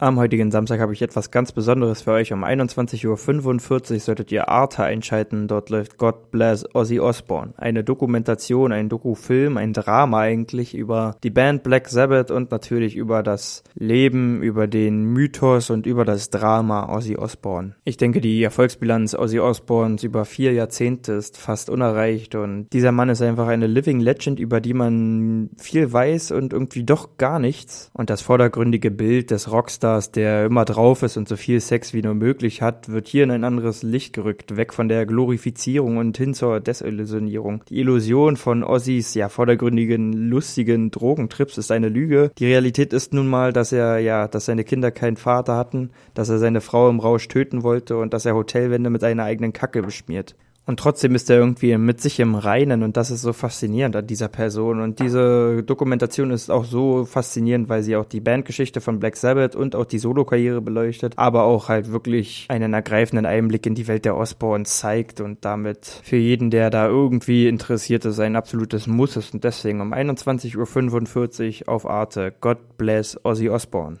Am heutigen Samstag habe ich etwas ganz Besonderes für euch. Um 21.45 Uhr solltet ihr Arte einschalten. Dort läuft God Bless Ozzy Osbourne. Eine Dokumentation, ein Dokufilm, ein Drama eigentlich über die Band Black Sabbath und natürlich über das Leben, über den Mythos und über das Drama Ozzy Osbourne. Ich denke, die Erfolgsbilanz Ozzy Osbournes über vier Jahrzehnte ist fast unerreicht und dieser Mann ist einfach eine Living Legend, über die man viel weiß und irgendwie doch gar nichts. Und das vordergründige Bild des Rockstars Rockstars, der immer drauf ist und so viel Sex wie nur möglich hat, wird hier in ein anderes Licht gerückt, weg von der Glorifizierung und hin zur Desillusionierung. Die Illusion von Ozzys, ja, vordergründigen, lustigen Drogentrips ist eine Lüge. Die Realität ist nun mal, dass er, ja, dass seine Kinder keinen Vater hatten, dass er seine Frau im Rausch töten wollte und dass er Hotelwände mit seiner eigenen Kacke beschmiert. Und trotzdem ist er irgendwie mit sich im Reinen und das ist so faszinierend an dieser Person. Und diese Dokumentation ist auch so faszinierend, weil sie auch die Bandgeschichte von Black Sabbath und auch die Solokarriere beleuchtet, aber auch halt wirklich einen ergreifenden Einblick in die Welt der Osborns zeigt und damit für jeden, der da irgendwie interessiert ist, ein absolutes Muss ist. Und deswegen um 21.45 Uhr auf Arte God Bless Ozzy Osbourne.